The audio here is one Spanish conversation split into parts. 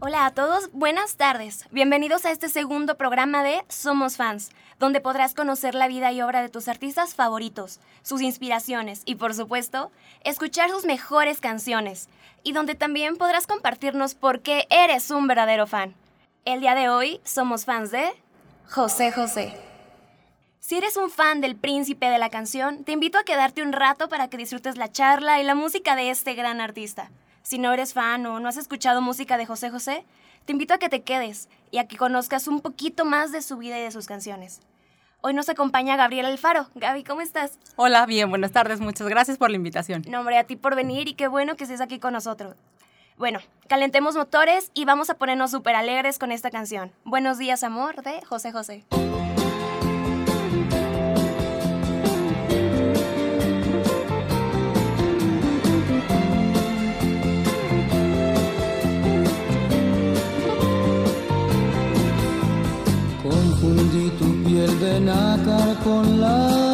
Hola a todos, buenas tardes. Bienvenidos a este segundo programa de Somos Fans, donde podrás conocer la vida y obra de tus artistas favoritos, sus inspiraciones y, por supuesto, escuchar sus mejores canciones, y donde también podrás compartirnos por qué eres un verdadero fan. El día de hoy somos fans de José José. Si eres un fan del príncipe de la canción, te invito a quedarte un rato para que disfrutes la charla y la música de este gran artista. Si no eres fan o no has escuchado música de José José, te invito a que te quedes y a que conozcas un poquito más de su vida y de sus canciones. Hoy nos acompaña Gabriel Alfaro. Gaby, ¿cómo estás? Hola, bien, buenas tardes, muchas gracias por la invitación. No, hombre, a ti por venir y qué bueno que estés aquí con nosotros. Bueno, calentemos motores y vamos a ponernos súper alegres con esta canción. Buenos días, amor, de José José. Piel de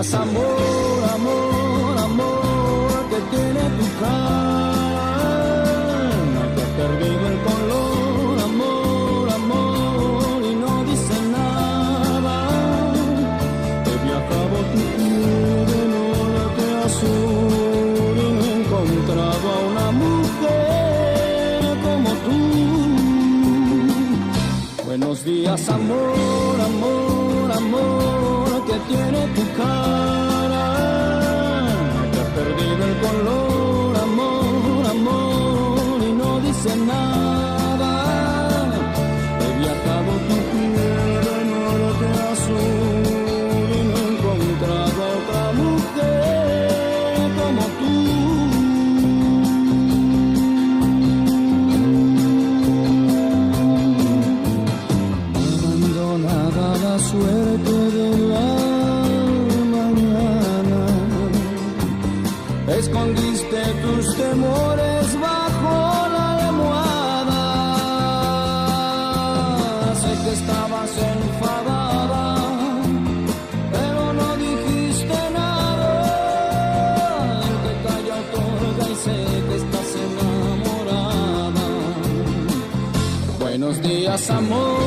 Amor, amor, amor, que tiene tu cara. Que ha perdido el color, amor, amor, y no dice nada. He viajado tu piel de norte a sur y no he encontrado a una mujer como tú. Buenos días, amor, cara, que ha perdido el color, amor, amor, y no dice nada. Buenos días,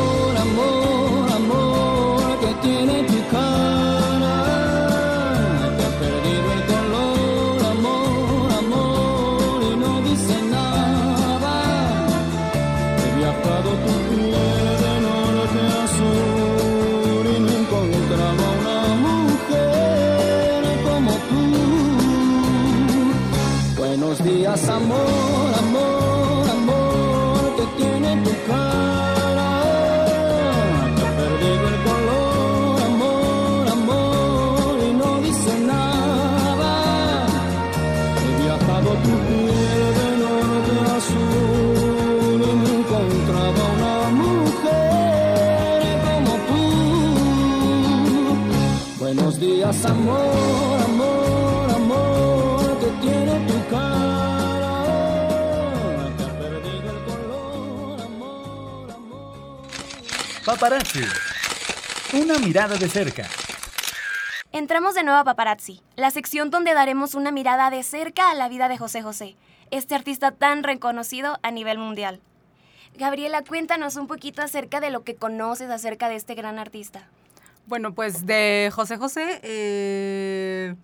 Paparazzi. Una mirada de cerca. Entramos de nuevo a Paparazzi, la sección donde daremos una mirada de cerca a la vida de José José, este artista tan reconocido a nivel mundial. Gabriela, cuéntanos un poquito acerca de lo que conoces acerca de este gran artista. Bueno, pues de José José, eh,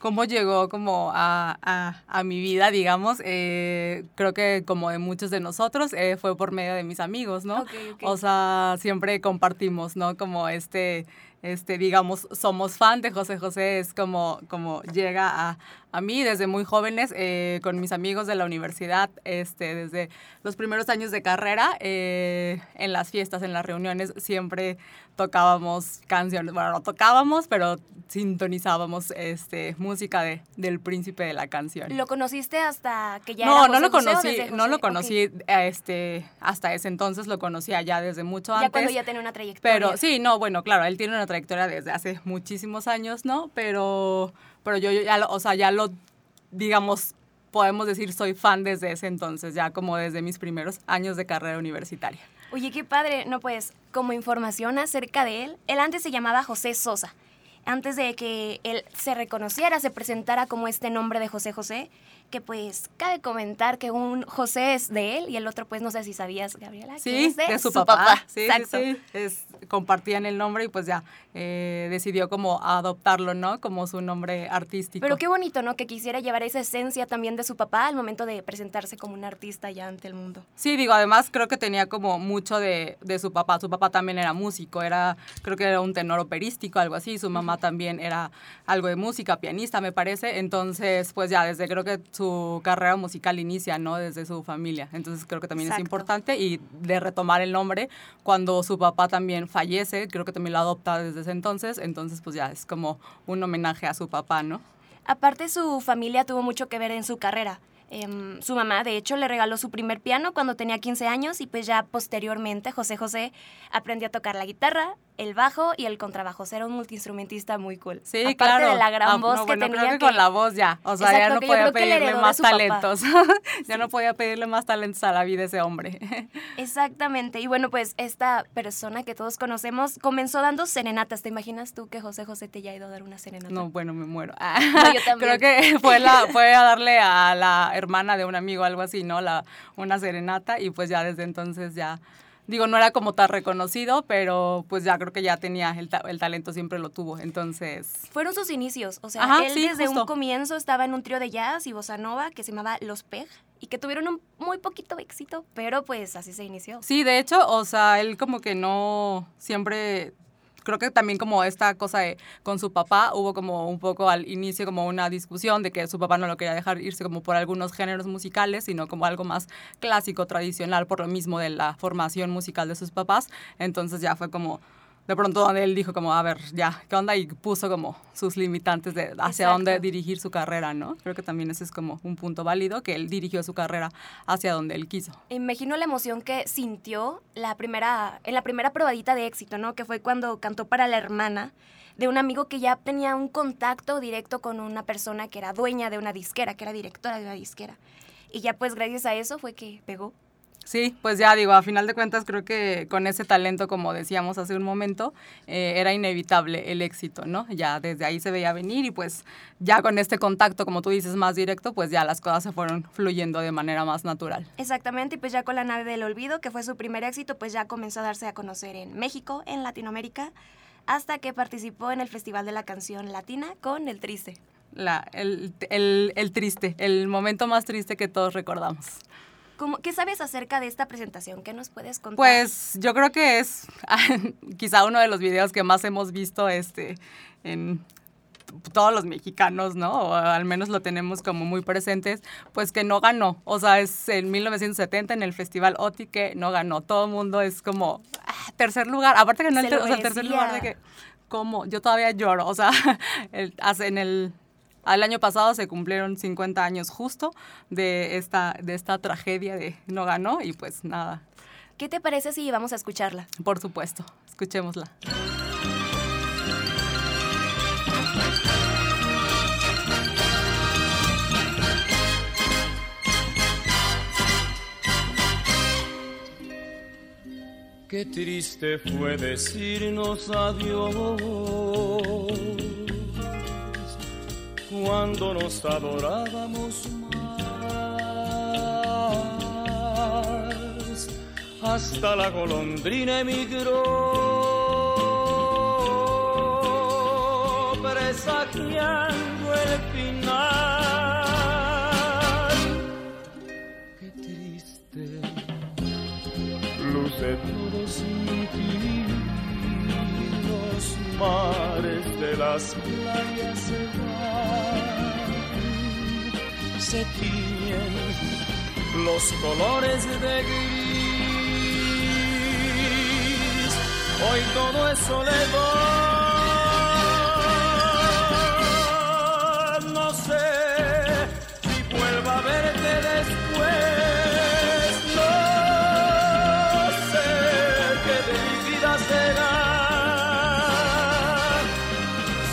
cómo llegó como a, a, a mi vida, digamos, eh, creo que como de muchos de nosotros, eh, fue por medio de mis amigos, ¿no? O sea, siempre compartimos, ¿no? Como este, este, digamos, somos fan de José José, es como, como llega a, a mí desde muy jóvenes, eh, con mis amigos de la universidad, este, desde los primeros años de carrera, eh, en las fiestas, en las reuniones, siempre tocábamos canciones, bueno, no tocábamos, pero sintonizábamos este, música de, del príncipe de la canción. ¿Lo conociste hasta que ya no, era no José lo José o conocí, desde no lo José? conocí este, hasta ese entonces, lo conocía ya desde mucho Ya antes. cuando ya tenía una trayectoria. Pero sí, no, bueno, claro, él tiene una trayectoria desde hace muchísimos años, ¿no? Pero, pero yo, yo ya, lo, o sea, ya lo, digamos, podemos decir, soy fan desde ese entonces, ya como desde mis primeros años de carrera universitaria. Oye, qué padre. No, pues, como información acerca de él, él antes se llamaba José Sosa. Antes de que él se reconociera, se presentara como este nombre de José José, que pues cabe comentar que un José es de él y el otro pues no sé si sabías, Gabriela, que Sí, es de, su, papá. Sí, sí, Exacto. sí. Es, compartían el nombre y pues ya eh, decidió como adoptarlo, ¿no? Como su nombre artístico. Pero qué bonito, ¿no? Que quisiera llevar esa esencia también de su papá al momento de presentarse como un artista ya ante el mundo. Sí, digo, además creo que tenía como mucho de, de su papá. Su papá también era músico, era, creo que era un tenor operístico, algo así. Su mamá también era algo de música, pianista, me parece. Entonces, pues ya desde creo que su carrera musical inicia, ¿no? Desde su familia. Entonces creo que también Exacto. es importante y de retomar el nombre cuando su papá también fallece, creo que también lo adopta desde ese entonces. Entonces, pues ya es como un homenaje a su papá, ¿no? Aparte, su familia tuvo mucho que ver en su carrera. Em, su mamá, de hecho, le regaló su primer piano cuando tenía 15 años y pues ya posteriormente José José aprendió a tocar la guitarra, el bajo y el contrabajo. O sea, era un multiinstrumentista muy cool. Sí, Aparte claro. de la gran Ah, voz no, que bueno, tenía. creo que, con la voz ya. O sea, ya no podía pedirle de más talentos. ya no podía pedirle más talentos a la vida ese hombre. Exactamente. Y bueno, pues esta persona que todos conocemos comenzó dando serenatas. ¿Te imaginas tú que José José te haya ido a dar una serenata? No, bueno, me muero. yo también. Creo que fue, la, fue a darle a la hermana de un amigo, algo así, ¿no? La, una serenata y pues ya desde entonces ya, digo, no era como tan reconocido, pero pues ya creo que ya tenía el, ta- el talento, siempre lo tuvo. Entonces, Fueron sus inicios, o sea, Ajá, él sí, desde un comienzo estaba en un trío de jazz y bossa nova que se llamaba Los Peg y que tuvieron un muy poquito éxito, pero pues así se inició. Sí, de hecho, o sea, él como que no siempre creo que también como esta cosa de con su papá hubo como un poco al inicio como una discusión de que su papá no lo quería dejar irse como por algunos géneros musicales, sino como algo más clásico, tradicional, por lo mismo de la formación musical de sus papás. Entonces ya fue como de pronto donde él dijo como, a ver, ya, ¿qué onda? Y puso como sus limitantes de hacia Exacto. dónde dirigir su carrera, ¿no? Creo que también ese es como un punto válido, que él dirigió su carrera hacia donde él quiso. Imagino la emoción que sintió la primera, en la primera probadita de éxito, ¿no? Que fue cuando cantó para la hermana de un amigo que ya tenía un contacto directo con una persona que era dueña de una disquera, que era directora de una disquera. Y ya pues gracias a eso fue que pegó. Sí, pues ya digo, a final de cuentas creo que con ese talento, como decíamos hace un momento, eh, era inevitable el éxito, ¿no? Ya desde ahí se veía venir y pues ya con este contacto, como tú dices, más directo, pues ya las cosas se fueron fluyendo de manera más natural. Exactamente, y pues ya con La nave del olvido, que fue su primer éxito, pues ya comenzó a darse a conocer en México, en Latinoamérica, hasta que participó en el Festival de la Canción Latina con El Triste. La, el, el- el triste, el momento más triste que todos recordamos. ¿Cómo- ¿Qué sabes acerca de esta presentación? ¿Qué nos puedes contar? Pues yo creo que es quizá uno de los videos que más hemos visto este, en todos los mexicanos, ¿no? O al menos lo tenemos como muy presentes, pues que no ganó. O sea, es en 1970 en el Festival OTI que no ganó. Todo el mundo es como ah, tercer lugar. Aparte que no el, Se ter- lo o sea, el tercer lugar de que, ¿cómo? Yo todavía lloro. O sea, el- en el... Al año pasado se cumplieron 50 años justo de esta, de esta tragedia de no ganó y pues nada, ¿Qué te parece si vamos a escucharla? por supuesto, escuchémosla. Qué triste fue decirnos adiós cuando nos adorábamos más. Hasta la golondrina emigró, presagiando el final. Qué triste luce todo sin ti. Los mares de las playas se van, se tiñen los colores de gris. Hoy todo es soledad. No sé si vuelva a verte después. No sé qué de mi vida será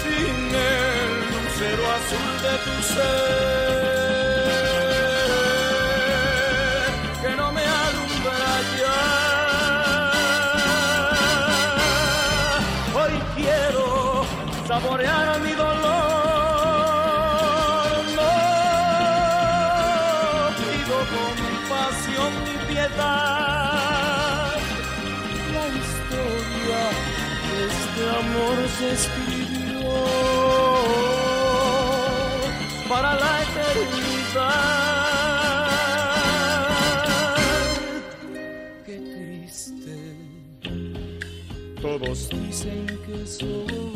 sin el lucero azul de tu ser escribió para la eternidad. Qué triste, todos dicen que soy,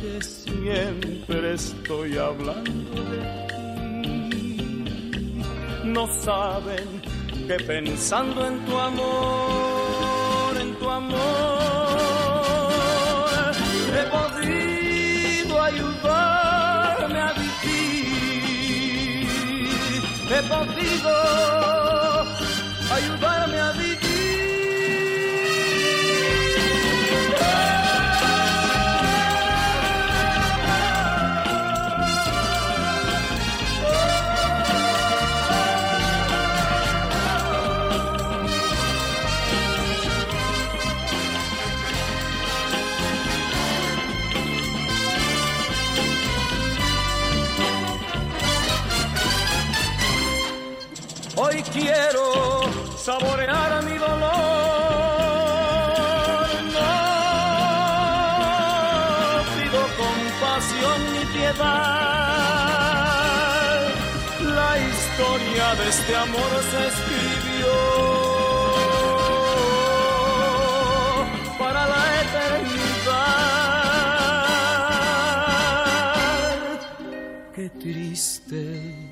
que siempre estoy hablando de ti. No saben que pensando en tu amor, ayudarme a vivir. He Quiero saborear mi dolor. No pido compasión ni piedad. La historia de este amor se escribió para la eternidad. Qué triste.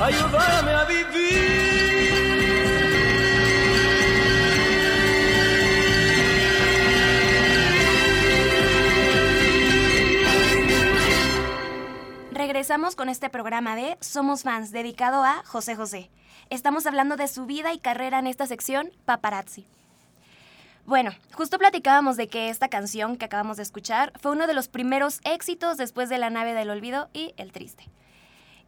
ayudarme a vivir. Regresamos con este programa de Somos Fans dedicado a José José. Estamos hablando de su vida y carrera en esta sección Paparazzi. Bueno, justo platicábamos de que esta canción que acabamos de escuchar fue uno de los primeros éxitos después de La nave del olvido y El triste.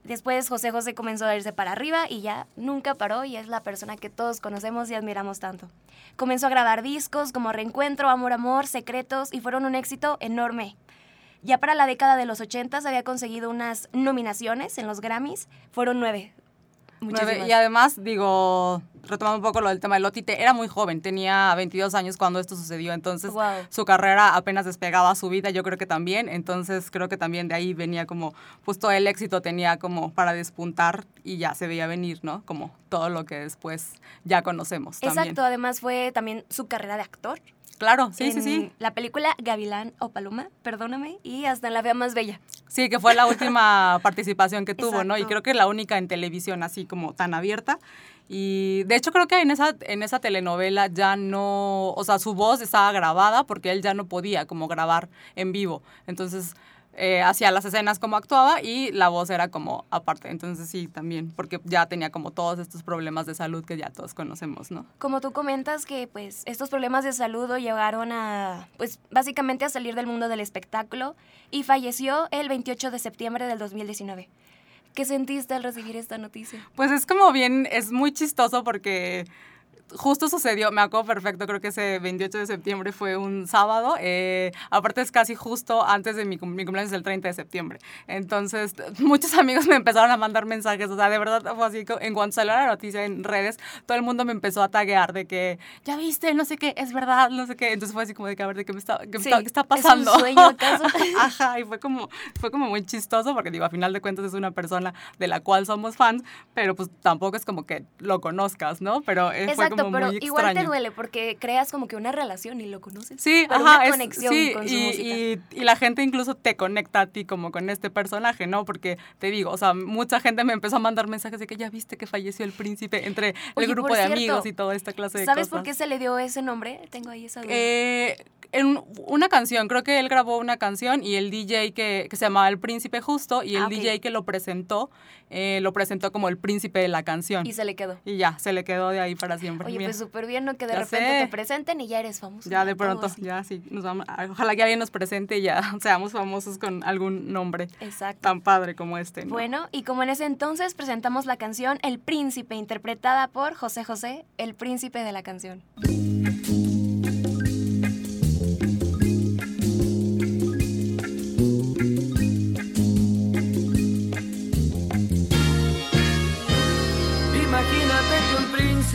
Después José José comenzó a irse para arriba y ya nunca paró y es la persona que todos conocemos y admiramos tanto. Comenzó a grabar discos como Reencuentro, Amor Amor, Secretos y fueron un éxito enorme. Ya para la década de los 80 había conseguido unas nominaciones en los Grammys, fueron nueve. Y además, digo, retomando un poco lo del tema de Lotite, era muy joven, tenía 22 años cuando esto sucedió, entonces Wow. su carrera apenas despegaba, su vida yo creo que también, entonces creo que también de ahí venía como, pues todo el éxito tenía como para despuntar y ya se veía venir, ¿no? Como todo lo que después ya conocemos también. Exacto, además fue también su carrera de actor. Claro, sí, sí, sí. La película Gavilán o Paloma, perdóname, y hasta en La Fea Más Bella. Sí, que fue la última participación que tuvo, ¿no? Y creo que la única en televisión así como tan abierta. Y de hecho creo que en esa, en esa telenovela ya no, o sea, su voz estaba grabada porque él ya no podía como grabar en vivo. Entonces eh, hacía las escenas como actuaba y la voz era como aparte. Entonces sí, también, porque ya tenía como todos estos problemas de salud que ya todos conocemos, ¿no? Como tú comentas que pues estos problemas de salud lo llevaron a pues básicamente a salir del mundo del espectáculo y falleció el 28 de septiembre del 2019. ¿Qué sentiste al recibir esta noticia? Pues es como bien, es muy chistoso porque justo sucedió, me acuerdo perfecto, creo que ese 28 de septiembre fue un sábado, eh, aparte es casi justo antes de mi, mi cumpleaños el 30 de septiembre. Entonces, muchos amigos me empezaron a mandar mensajes, o sea, de verdad fue así, en cuanto salió la noticia en redes, todo el mundo me empezó a taguear de que, ya viste, no sé qué, es verdad, no sé qué. Entonces fue así como de que, a ver, ¿de qué me está, qué Sí, está, qué está ¿es un pasando? sueño acaso? Ajá, y fue como, fue como muy chistoso porque digo, a final de cuentas es una persona de la cual somos fans, pero pues tampoco es como que lo conozcas, ¿no? Pero eh, fue como pero muy igual te duele porque creas como que una relación y lo conoces. Sí, pero ajá, una es- conexión sí, con su y, música. y- y la gente incluso te conecta a ti como con este personaje, ¿no? Porque te digo, o sea, mucha gente me empezó a mandar mensajes de que ya viste que falleció el príncipe entre Oye, el grupo de cierto, amigos y toda esta clase de ¿Sabes cosas. por qué se le dio ese nombre? Tengo ahí esa duda. Eh, en una canción, creo que él grabó una canción y el DJ que, que se llamaba El Príncipe Justo y el Ah. DJ que lo presentó, eh, lo presentó como el príncipe de la canción. y se le quedó. Y ya, se le quedó de ahí para siempre. Oye, Mira, pues súper bien, ¿no? Que de Ya repente sé. te presenten y ya eres famoso. ya de pronto, ya sí, nos vamos, ah, ojalá que alguien nos presente y ya seamos famosos con algún nombre Exacto. tan padre como este. ¿no? Bueno, y como en ese entonces presentamos la canción El Príncipe, interpretada por José José, el príncipe de la canción.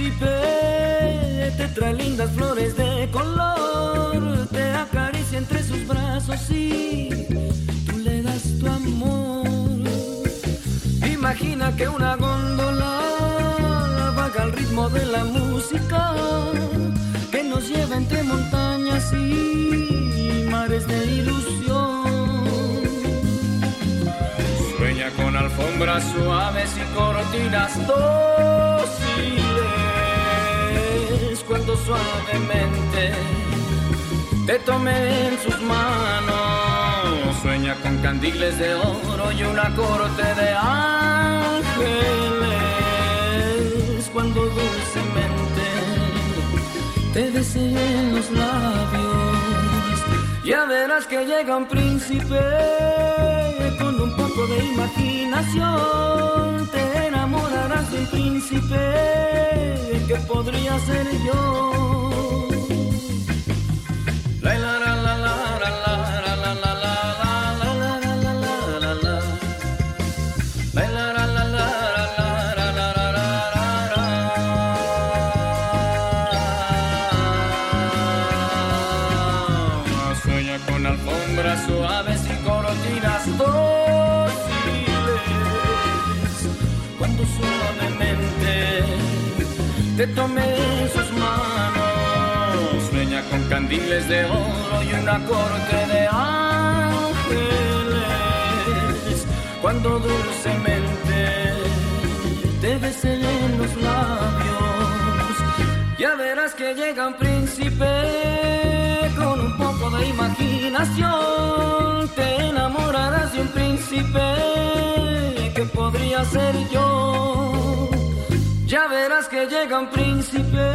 Príncipe te trae lindas flores de color, te acaricia entre sus brazos y tú le das tu amor. Imagina que una góndola vaga al ritmo de la música que nos lleva entre montañas y mares de ilusión. Con alfombras suaves y cortinas dóciles cuando suavemente te tome en sus manos. Sueña con candiles de oro y una corte de ángeles cuando dulcemente te deseen los labios. Ya verás que llega un príncipe de imaginación. Te enamorarás de un príncipe que podría ser yo. Te tome en sus manos. Sueña con candiles de oro y una corte de ángeles cuando dulcemente te deseen los labios. Ya verás que llega un príncipe con un poco de imaginación. Te enamorarás de un príncipe que podría ser yo. Ya verás que llega un príncipe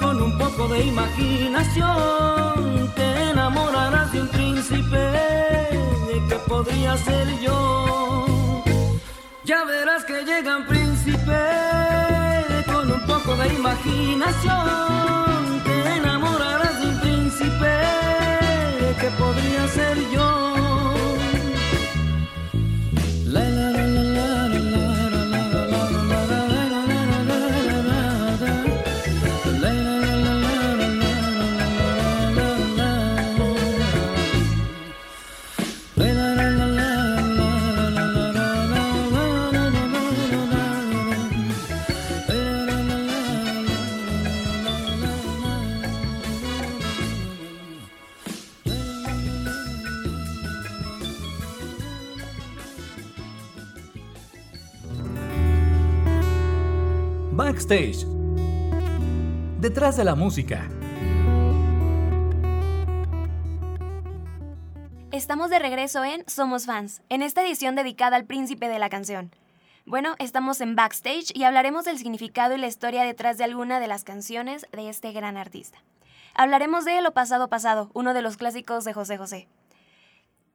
con un poco de imaginación. Te enamorarás de un príncipe que podría ser yo. Ya verás que llega un príncipe con un poco de imaginación. Te enamorarás de un príncipe que podría ser yo. Detrás de la música. Estamos de regreso en Somos Fans, en esta edición dedicada al príncipe de la canción. Bueno, estamos en backstage y hablaremos del significado y la historia detrás de alguna de las canciones de este gran artista. Hablaremos de Lo Pasado Pasado, uno de los clásicos de José José.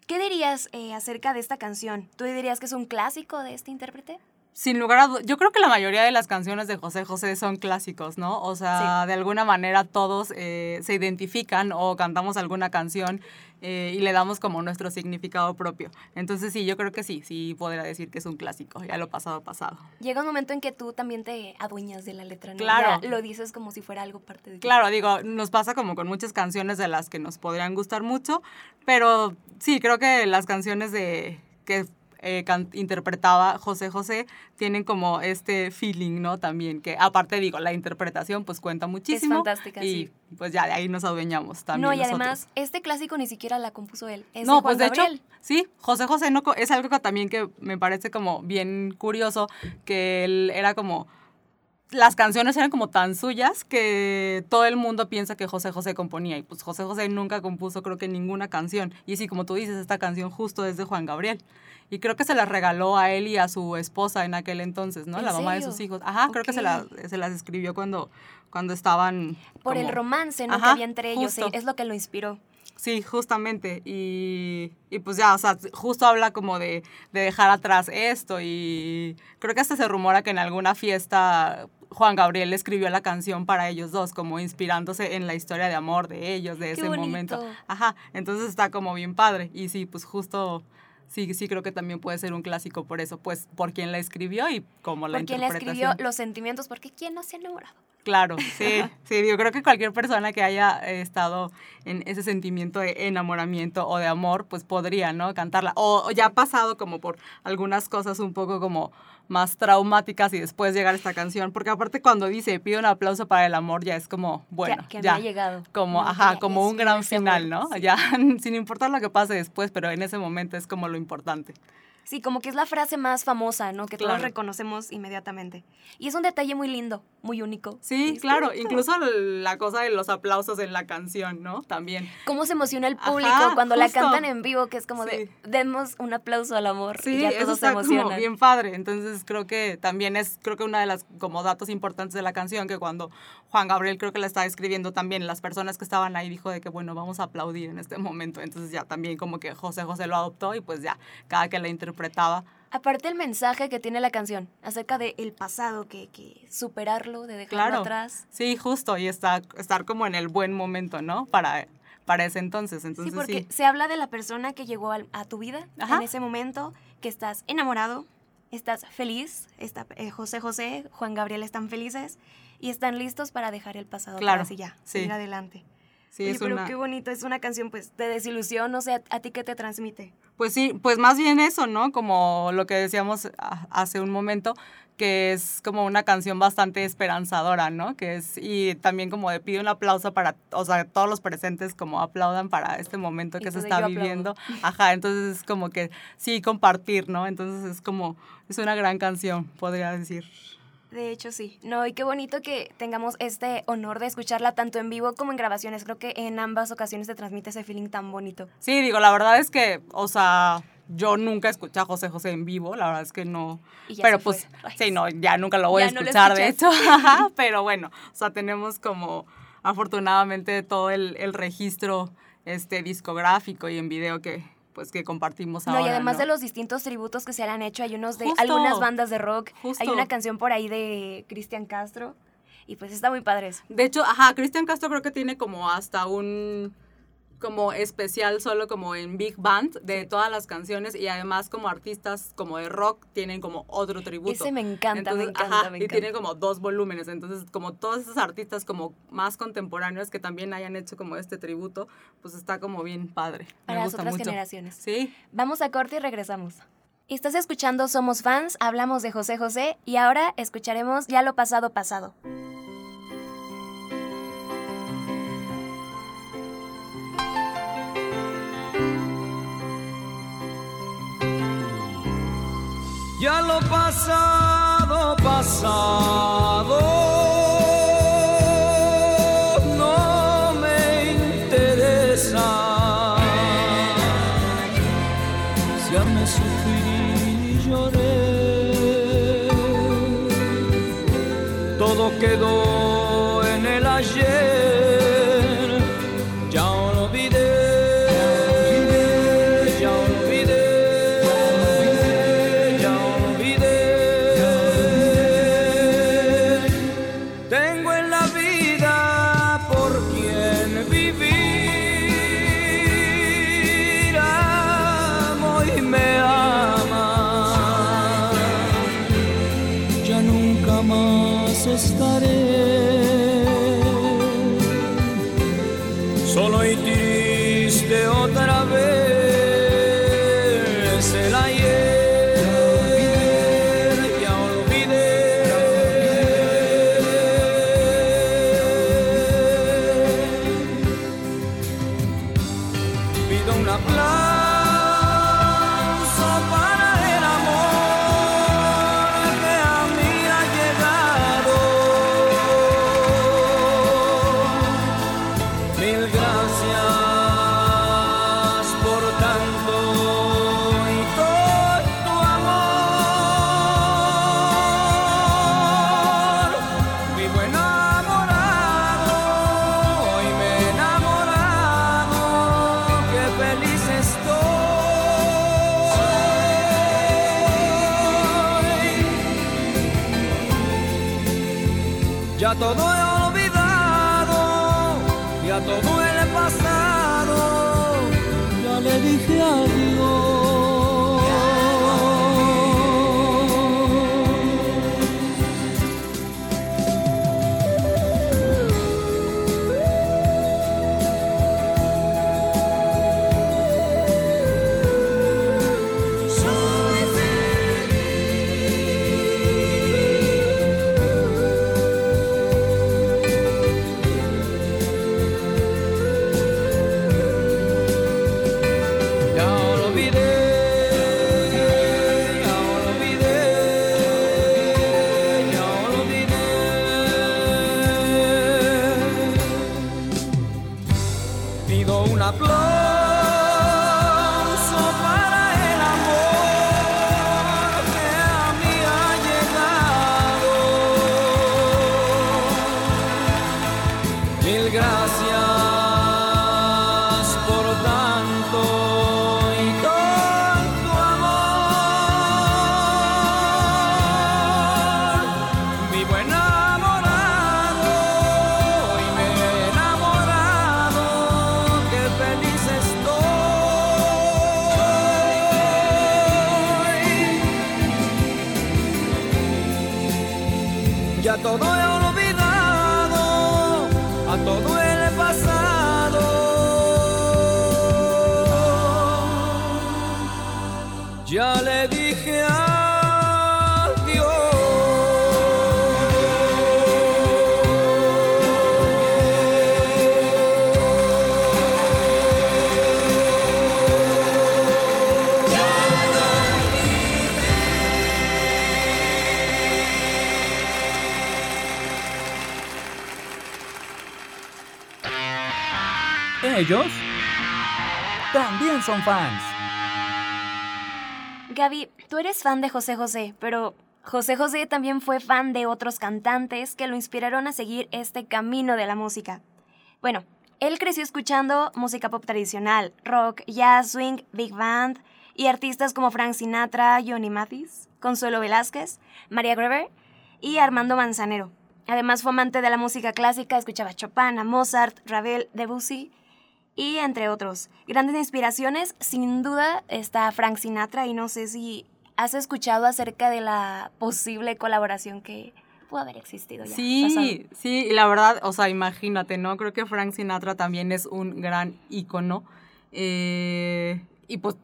¿Qué dirías eh, acerca de esta canción? ¿Tú dirías que es un clásico de este intérprete? Sin lugar a dudas, yo creo que la mayoría de las canciones de José José son clásicos, ¿no? O sea, de alguna manera todos eh, se identifican o cantamos alguna canción eh, y le damos como nuestro significado propio. Entonces sí, yo creo que sí, sí podría decir que es un clásico, ya lo pasado pasado. Llega un momento en que tú también te adueñas de la letra, ¿no? Claro. Ya lo dices como si fuera algo parte de ti. Claro, digo, nos pasa como con muchas canciones de las que nos podrían gustar mucho, pero sí, creo que las canciones de que eh, interpretaba José José, tienen como este feeling, ¿no? También, que aparte digo, la interpretación pues cuenta muchísimo. Es fantástica, y, pues ya de ahí nos adueñamos también. No, y nosotros. además, este clásico ni siquiera la compuso él. Es no, de Juan pues de hecho, sí, José José no, es algo que también que me parece como bien curioso, que él era como las canciones eran como tan suyas que todo el mundo piensa que José José componía y pues José José nunca compuso creo que ninguna canción y así como tú dices esta canción justo es de Juan Gabriel y creo que se la regaló a él y a su esposa en aquel entonces no ¿En la mamá de sus hijos ajá creo que se, la- se las escribió cuando cuando estaban Por el romance, ¿no? que había entre ellos. justo. Es lo que lo inspiró. Sí, justamente. Y, y pues ya, o sea, justo habla como de, de dejar atrás esto y creo que hasta se rumora que en alguna fiesta Juan Gabriel escribió la canción para ellos dos, como inspirándose en la historia de amor de ellos, de Qué ese bonito. momento. Ajá, entonces está como bien padre. Y sí, pues justo, sí, sí creo que también puede ser un clásico por eso, pues por quien la escribió y como la Por quien le interpretación. escribió los sentimientos, porque ¿quién no se ha enamorado? Claro, sí, sí, yo creo que cualquier persona que haya eh, estado en ese sentimiento de enamoramiento o de amor, pues podría, ¿no? Cantarla. O, o ya ha pasado como por algunas cosas un poco como más traumáticas y después llegar a esta canción, porque aparte cuando dice pide un aplauso para el amor ya es como, bueno, que me ya, ha llegado. como, No, ajá, ya como un gran final, amor, ¿no? sí. Ya, sin importar lo que pase después, pero en ese momento es como lo importante. Sí, como que es la frase más famosa, ¿no? Que todos Claro. reconocemos inmediatamente. Y es un detalle muy lindo, muy único. Sí, Es claro, incluso la cosa de los aplausos en la canción, ¿no? También. Cómo se emociona el público Ajá, cuando la justo. cantan en vivo, que es como de, Sí. demos un aplauso al amor. Sí, y ya eso todos se está como emocionan. bien padre. Entonces creo que también es, creo que una de las como datos importantes de la canción, que cuando Juan Gabriel creo que la estaba escribiendo también, las personas que estaban ahí dijo de que bueno, vamos a aplaudir en este momento. Entonces ya también como que José José lo adoptó y pues ya cada que la interpretaba. Aparte el mensaje que tiene la canción acerca del el pasado, que, que superarlo, de dejarlo Claro. atrás. Sí, justo, y está, estar como en el buen momento, ¿no? Para, para ese entonces. Entonces sí, porque sí. se habla de la persona que llegó a tu vida Ajá. en ese momento, que estás enamorado, estás feliz, está, eh, José José, Juan Gabriel están felices y están listos para dejar el pasado Claro, atrás y ya, sí. seguir adelante. Sí, Oye, es pero una- qué bonito, es una canción pues de desilusión, no sé, ¿a, ti qué te transmite? Pues sí, pues más bien eso, ¿no? Como lo que decíamos hace un momento, que es como una canción bastante esperanzadora, ¿no? Que es, y también como de pide un aplauso para, o sea, todos los presentes como aplaudan para este momento que tú se está viviendo. Ajá, entonces es como que sí, compartir, ¿no? Entonces es como, es una gran canción, podría decir. De hecho, sí. No, y qué bonito que tengamos este honor de escucharla tanto en vivo como en grabaciones. Creo que en ambas ocasiones te transmite ese feeling tan bonito. Sí, digo, la verdad es que, o sea, yo nunca escuché a José José en vivo, la verdad es que no. Pero pues. Ay, sí, no, ya nunca lo voy a no escuchar, de hecho. pero bueno, o sea, tenemos como, afortunadamente, todo el, el registro este, discográfico y en video que, pues, que compartimos No, ahora. y además ¿no? de los distintos tributos que se le han hecho, hay unos de Justo. algunas bandas de rock. Justo. Hay una canción por ahí de Cristian Castro. Y pues está muy padre eso. De hecho, ajá, Cristian Castro creo que tiene como hasta un como especial solo como en Big Band de todas las canciones y además como artistas como de rock tienen como otro tributo. Ese me encanta, me encanta, ajá, me y encanta. tiene como dos volúmenes, entonces como todos esos artistas como más contemporáneos que también hayan hecho como este tributo, pues está como bien padre. Para me las gusta otras mucho. generaciones. Sí. Vamos a corte y regresamos. Estás escuchando Somos Fans, hablamos de José José y ahora escucharemos Ya lo pasado pasado. ya lo pasado, pasado. No me interesa. Ya me sufrí y lloré. Todo quedó. Todo he olvidado, ya todo el pasado, ya le dije adiós. Ya todo he Ellos también son fans. Gaby, tú eres fan de José José, pero José José también fue fan de otros cantantes que lo inspiraron a seguir este camino de la música. Bueno, él creció escuchando música pop tradicional, rock, jazz, swing, big band y artistas como Frank Sinatra, Johnny Mathis, Consuelo Velázquez, María Greber y Armando Manzanero. Además fue amante de la música clásica, escuchaba Chopin, a Mozart, Ravel, Debussy y entre otros. Grandes inspiraciones, sin duda, está Frank Sinatra y no sé si has escuchado acerca de la posible colaboración que pudo haber existido ya. Sí, pasado. sí, y la verdad, o sea, imagínate, ¿no? Creo que Frank Sinatra también es un gran ícono. eh, y pues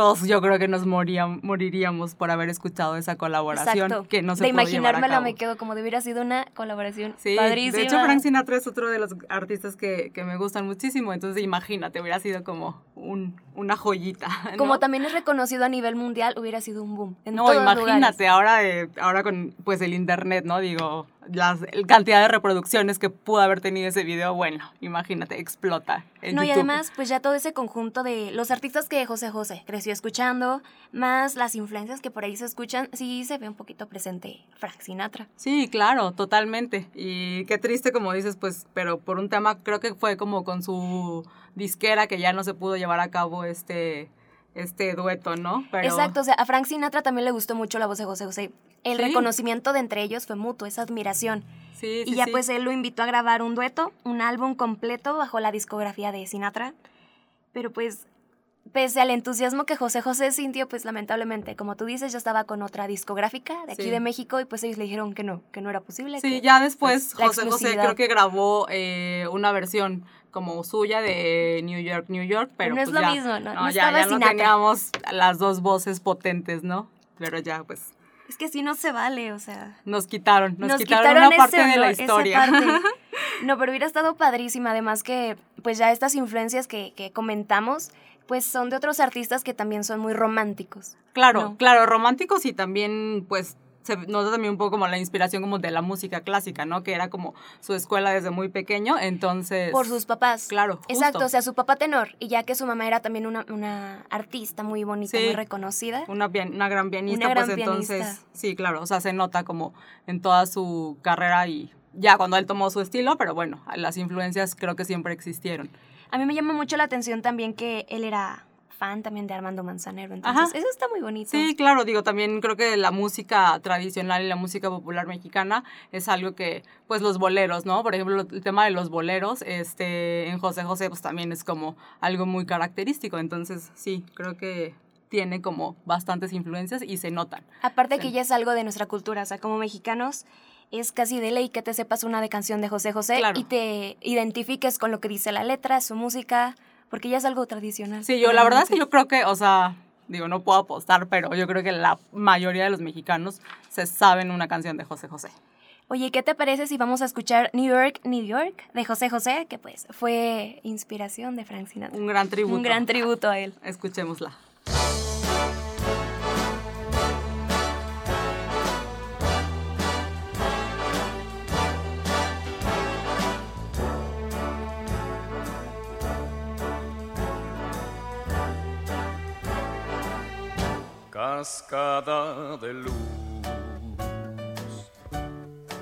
todos yo creo que nos moríam- moriríamos por haber escuchado esa colaboración Exacto. que no se de pudo llevar a imaginármela cabo. me quedo como de hubiera sido una colaboración Sí, padrísima. de hecho Frank Sinatra es otro de los artistas que, que me gustan muchísimo, entonces imagínate, hubiera sido como un, una joyita. ¿no? Como también es reconocido a nivel mundial, hubiera sido un boom. En No, todos imagínate, lugares. ahora, eh, ahora con pues el internet, ¿no? Digo, la cantidad de reproducciones que pudo haber tenido ese video, bueno, imagínate, explota. En no, y además, pues ya todo ese conjunto de los artistas que José José creció escuchando, más las influencias que por ahí se escuchan, sí se ve un poquito presente Frank Sinatra. Sí, claro, totalmente. Y qué triste, como dices, pues, pero por un tema, creo que fue como con su disquera que ya no se pudo llevar a cabo este, este dueto, ¿no? Pero, Exacto, o sea, a Frank Sinatra también le gustó mucho la voz de José José. El Sí. reconocimiento de entre ellos fue mutuo, esa admiración. Sí, sí, y ya pues él lo invitó a grabar un dueto, un álbum completo bajo la discografía de Sinatra. Pero pues, pese al entusiasmo que José José sintió, pues lamentablemente, como tú dices, ya estaba con otra discográfica de aquí de México y pues ellos le dijeron que no, que no era posible. Sí, que, ya después pues, José José creo que grabó eh, una versión como suya de New York, New York, pero no es pues lo ya, mismo, ¿no? No ya, estaba ya no teníamos las dos voces potentes, ¿no? Pero ya, pues, Es que sí no se vale, o sea... nos quitaron, nos, Nos quitaron, una parte ese de la historia. No, pero hubiera estado padrísima, además que pues ya estas influencias que, que comentamos, pues son de otros artistas que también son muy románticos. Claro, No. claro, románticos y también, pues, se nota también un poco como la inspiración como de la música clásica, ¿no? Que era como su escuela desde muy pequeño, entonces... Por sus papás. Claro, justo. Exacto, o sea, su papá tenor, y ya que su mamá era también una, una artista muy bonita, Sí. muy reconocida. Una, una gran pianista, Una gran pues entonces, pianista. sí, claro, o sea, se nota como en toda su carrera y ya cuando él tomó su estilo, pero bueno, las influencias creo que siempre existieron. A mí me llama mucho la atención también que él era fan también de Armando Manzanero, entonces Ajá. eso está muy bonito. Sí, claro, digo, también creo que la música tradicional y la música popular mexicana es algo que, pues los boleros, ¿no? Por ejemplo, el tema de los boleros, este, en José José, pues también es como algo muy característico, entonces sí, creo que tiene como bastantes influencias y se notan. Aparte Sí. que ya es algo de nuestra cultura, o sea, como mexicanos es casi de ley que te sepas una de canción de José José Claro. y te identifiques con lo que dice la letra, su música, porque ya es algo tradicional. Sí, yo la verdad es que yo creo que, o sea, digo, no puedo apostar, pero yo creo que la mayoría de los mexicanos se saben una canción de José José. Oye, ¿qué te parece si vamos a escuchar New York, New York de José José, que pues fue inspiración de Frank Sinatra? Un gran tributo. Un gran tributo a él. Escuchémosla. Cascada de luz.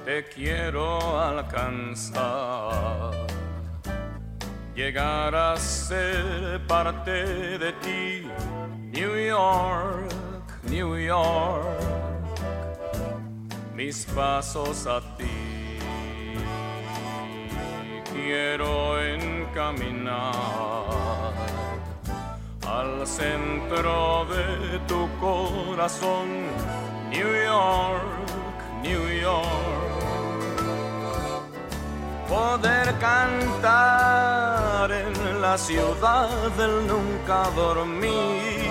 Te quiero alcanzar, llegar a ser parte de ti, New York, New York, mis pasos a ti. Quiero encaminar al centro de tu corazón, New York, New York. Poder cantar en la ciudad del nunca dormir.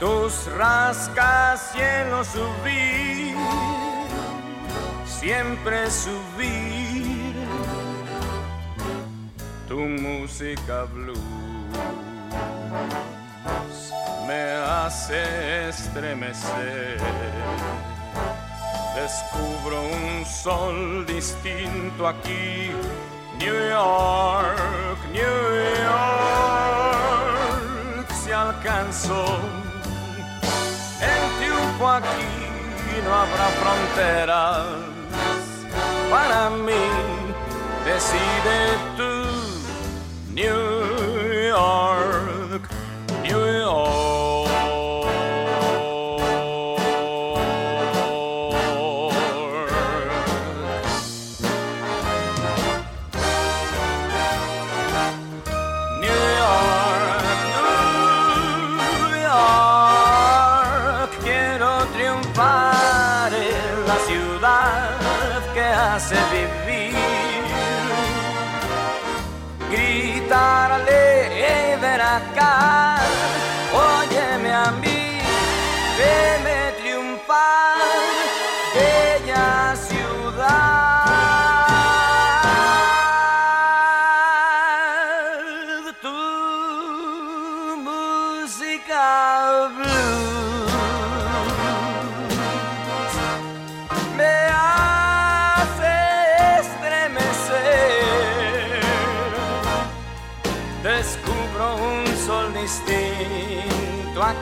Tus rascacielos subir, siempre subir. Tu música blues me hace estremecer. Descubro un sol distinto aquí, New York, New York. Se alcanzó el triunfo aquí, no habrá fronteras. Para mí, decide tú, New York, New York. New York, New York, quiero triunfar en la ciudad que hace vivir. ากกัน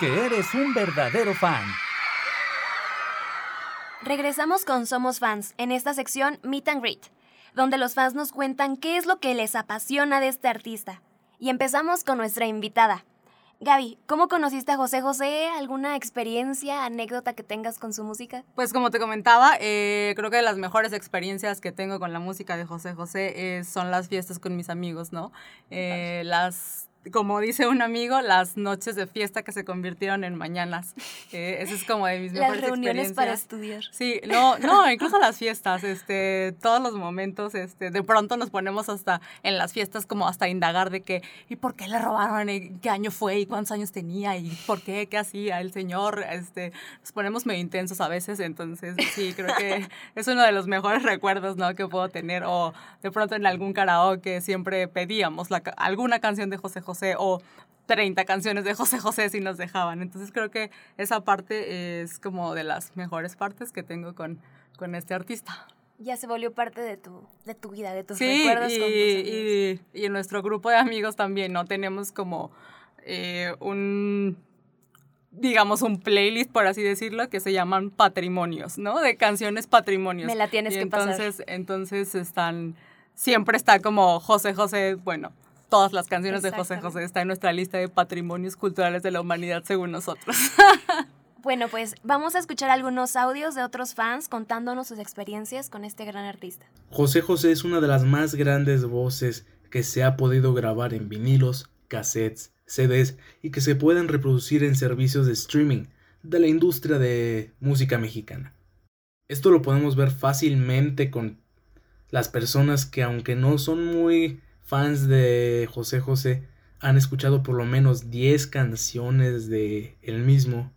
Porque eres un verdadero fan. Regresamos con Somos Fans en esta sección Meet and Greet, donde los fans nos cuentan qué es lo que les apasiona de este artista. Y empezamos con nuestra invitada. Gaby, ¿cómo conociste a José José? ¿Alguna experiencia, anécdota que tengas con su música? Pues como te comentaba, eh, creo que las mejores experiencias que tengo con la música de José José eh, son las fiestas con mis amigos, ¿no? Eh, las como dice un amigo, las noches de fiesta que se convirtieron en mañanas. Eh, eso es como de mis Las mejores reuniones para estudiar. Sí, no, no, incluso las fiestas, este, todos los momentos, este, de pronto nos ponemos hasta en las fiestas como hasta indagar de que, ¿y por qué le robaron? ¿Y ¿Qué año fue? ¿Y cuántos años tenía? ¿Y por qué? ¿Qué hacía el señor? Este, nos ponemos medio intensos a veces, entonces sí, creo que es uno de los mejores recuerdos, ¿no? Que puedo tener, o de pronto en algún karaoke siempre pedíamos la alguna canción de José José o 30 canciones de José José si nos dejaban. Entonces creo que esa parte es como de las mejores partes que tengo con, con este artista. Ya se volvió parte de tu, de tu vida, de tus Sí, recuerdos y, con tus amigos. y, y en nuestro grupo de amigos también, ¿no? Tenemos como eh, un, digamos, un playlist, por así decirlo, que se llaman patrimonios, ¿no? De canciones patrimonios. Me la tienes Y que pasar. entonces, Entonces están, siempre está como José José, bueno, todas las canciones de José. José están en nuestra lista de patrimonios culturales de la humanidad según nosotros. Bueno, pues vamos a escuchar algunos audios de otros fans contándonos sus experiencias con este gran artista. José José es una de las más grandes voces que se ha podido grabar en vinilos, cassettes, CDs y que se pueden reproducir en servicios de streaming de la industria de música mexicana. Esto lo podemos ver fácilmente con las personas que aunque no son muy fans de José José, han escuchado por lo menos 10 canciones de él mismo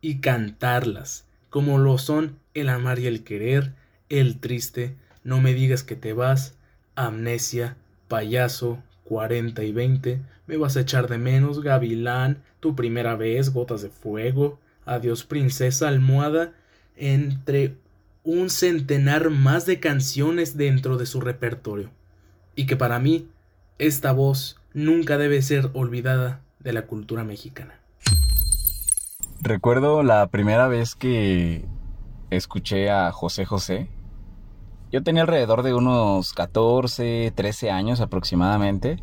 y cantarlas, como lo son El amar y el querer, El triste, No me digas que te vas, Amnesia, Payaso, 40 y 20, Me vas a echar de menos, Gavilán, Tu primera vez, Gotas de fuego, Adiós princesa, Almohada, entre un centenar más de canciones dentro de su repertorio. Y que para mí, esta voz nunca debe ser olvidada de la cultura mexicana. Recuerdo la primera vez que escuché a José José. Yo tenía alrededor de unos 14, 13 años aproximadamente.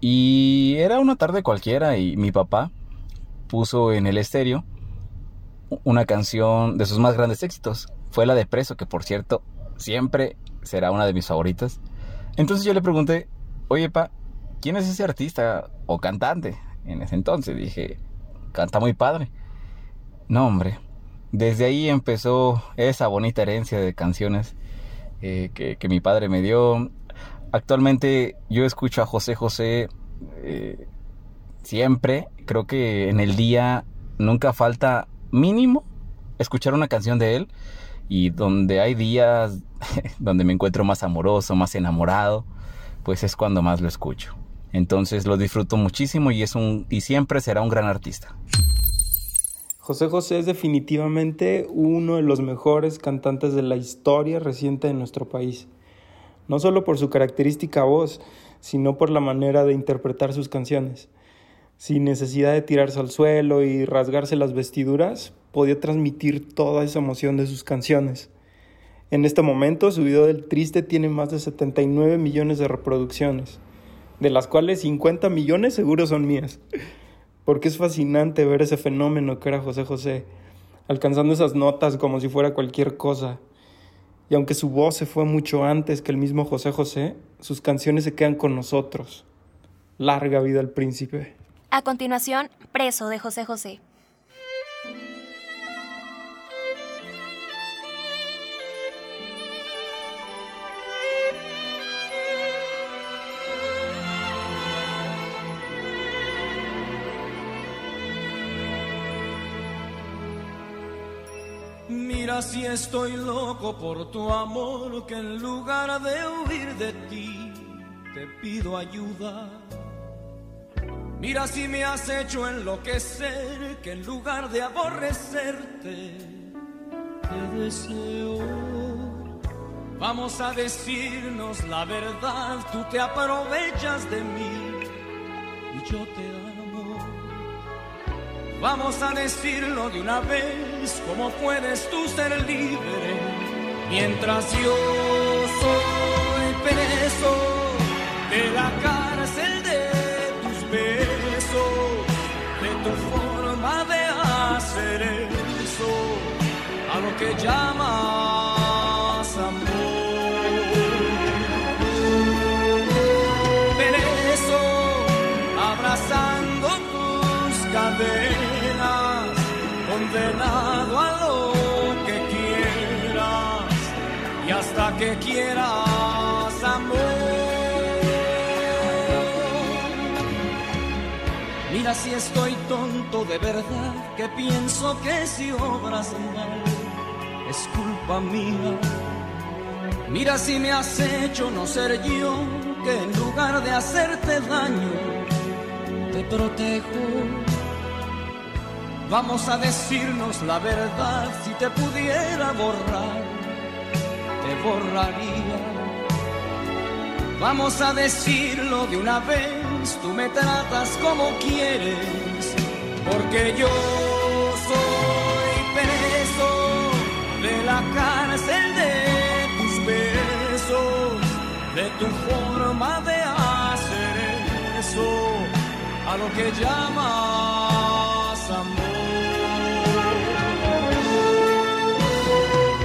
Y era una tarde cualquiera y mi papá puso en el estéreo una canción de sus más grandes éxitos. Fue la de Preso, que por cierto siempre será una de mis favoritas. Entonces yo le pregunté, oye pa, ¿quién es ese artista o cantante? En ese entonces dije, canta muy padre. No, hombre. Desde ahí empezó esa bonita herencia de canciones eh, que, mi padre me dio. Actualmente yo escucho a José José eh, siempre. Creo que en el día nunca falta mínimo escuchar una canción de él. Y donde hay días donde me encuentro más amoroso, más enamorado, pues es cuando más lo escucho. Entonces lo disfruto muchísimo y es un y siempre será un gran artista. José José es definitivamente uno de los mejores cantantes de la historia reciente de nuestro país. No solo por su característica voz, sino por la manera de interpretar sus canciones. Sin necesidad de tirarse al suelo y rasgarse las vestiduras, podía transmitir toda esa emoción de sus canciones. En este momento, su video del Triste tiene más de 79 millones de reproducciones, de las cuales 50 millones seguro son mías porque es fascinante ver ese fenómeno que era José José, alcanzando esas notas como si fuera cualquier cosa. Y aunque su voz se fue mucho antes que el mismo José José, sus canciones se quedan con nosotros. Larga vida al príncipe. A continuación, Preso de José José. Mira si estoy loco por tu amor, que en lugar de huir de ti, te pido ayuda Mira si me has hecho enloquecer, que en lugar de aborrecerte, te deseo. Vamos a decirnos la verdad, tú te aprovechas de mí y yo te amo. Vamos a decirlo de una vez, ¿cómo puedes tú ser libre mientras yo soy preso de la cárcel que llamas amor? Preso, abrazando tus cadenas, condenado a lo que quieras y hasta que quieras amor. Mira si estoy tonto de verdad, que pienso que si obras mal es culpa mía. Mira si me has hecho no ser yo, que en lugar de hacerte daño, te protejo. Vamos a decirnos la verdad, si te pudiera borrar, te borraría. Vamos a decirlo de una vez, tú me tratas como quieres, porque yo soy de la cárcel de tus besos, de tu forma de hacer eso, a lo que llamas amor.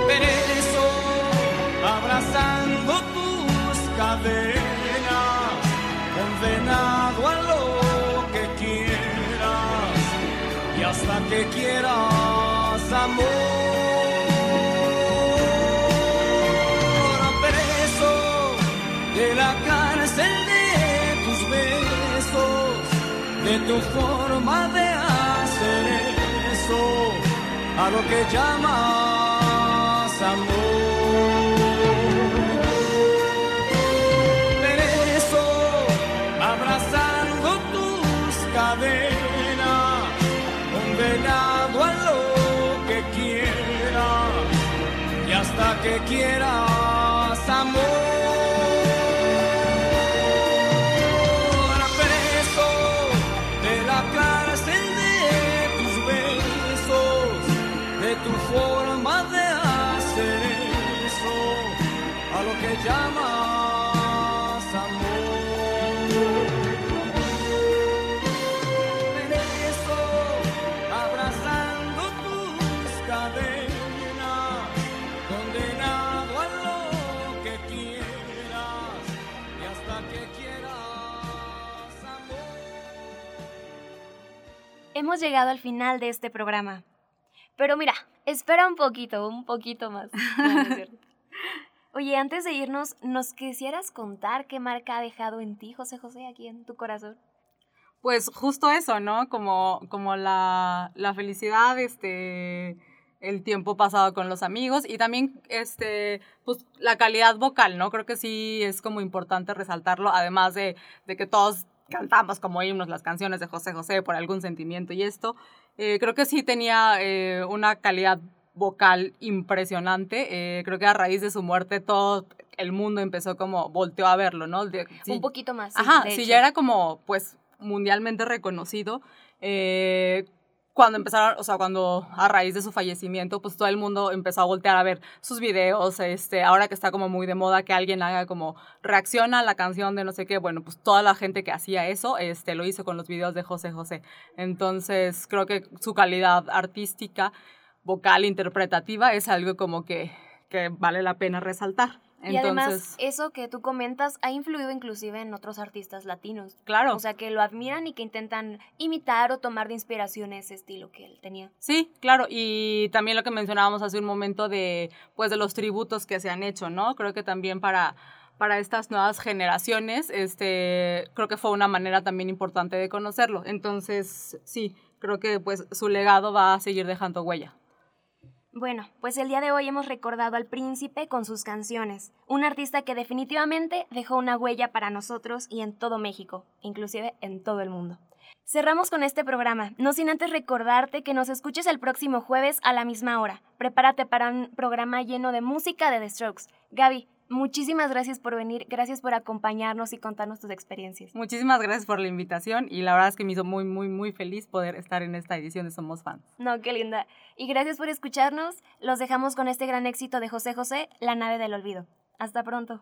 Preso, abrazando tus cadenas, condenado a lo que quieras y hasta que quieras amor. De tu forma de hacer eso, a lo que llamas amor. Preso, abrazando tus cadenas, condenado a lo que quieras y hasta que quieras amor. Forma de hacer eso, a lo que llamas amor. Preso, abrazando tus cadenas, condenado a lo que quieras y hasta que quieras amor. Hemos llegado al final de este programa. Pero mira, espera un poquito, un poquito más. No, no. Oye, antes de irnos, ¿nos quisieras contar qué marca ha dejado en ti, José José, aquí en tu corazón? Pues justo eso, ¿no? Como, como la, la felicidad, este, el tiempo pasado con los amigos y también este, pues, la calidad vocal, ¿no? Creo que sí es como importante resaltarlo, además de, de que todos cantamos como himnos las canciones de José José por algún sentimiento y esto, eh, creo que sí tenía eh, una calidad vocal impresionante. Eh, creo que a raíz de su muerte todo el mundo empezó como volteó a verlo, ¿no? De-. Un poquito más. sí, Ajá, sí, ya era como, pues, mundialmente reconocido. Cuando empezaron, o sea, cuando a raíz de su fallecimiento, pues todo el mundo empezó a voltear a ver sus videos, este, ahora que está como muy de moda que alguien haga como reacciona a la canción de no sé qué, bueno, pues toda la gente que hacía eso, este, lo hizo con los videos de José José. Entonces, creo que su calidad artística, vocal, interpretativa, es algo como que, que vale la pena resaltar. Y además, eso que tú comentas ha influido inclusive en otros artistas latinos. claro. O sea, que lo admiran y que intentan imitar o tomar de inspiración ese estilo que él tenía. Sí, claro, y también lo que mencionábamos hace un momento de, pues, de los tributos que se han hecho, ¿no? Creo que también para, para estas nuevas generaciones, este, creo que fue una manera también importante de conocerlo. Entonces, sí, creo que pues su legado va a seguir dejando huella. Bueno, pues el día de hoy hemos recordado al príncipe con sus canciones, un artista que definitivamente dejó una huella para nosotros y en todo México, inclusive en todo el mundo. Cerramos con este programa, no sin antes recordarte que nos escuches el próximo jueves a la misma hora. Prepárate para un programa lleno de música de The Strokes. Gaby, muchísimas gracias por venir, gracias por acompañarnos y contarnos tus experiencias. Muchísimas gracias por la invitación y la verdad es que me hizo muy, muy, muy feliz poder estar en esta edición de Somos Fans. No, qué linda. Y gracias por escucharnos. Los dejamos con este gran éxito de José José, La nave del olvido. Hasta pronto.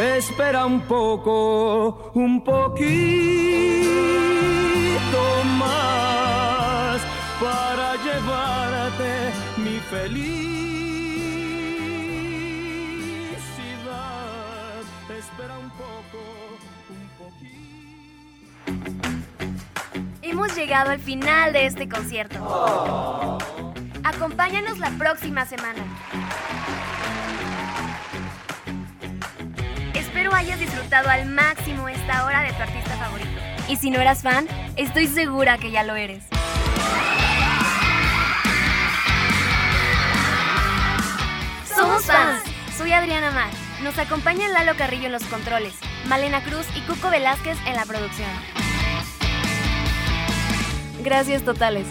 Espera un poco, un poquito más para llevarte mi felicidad. Espera un poco, un poquito. Hemos llegado al final de este concierto. Acompáñanos la próxima semana. Hayas disfrutado al máximo esta hora de tu artista favorito. Y si no eras fan, estoy segura que ya lo eres. Somos fans. Soy Adriana Mar. Nos acompañan Lalo Carrillo en los controles, Malena Cruz y Cuco Velázquez en la producción. Gracias totales.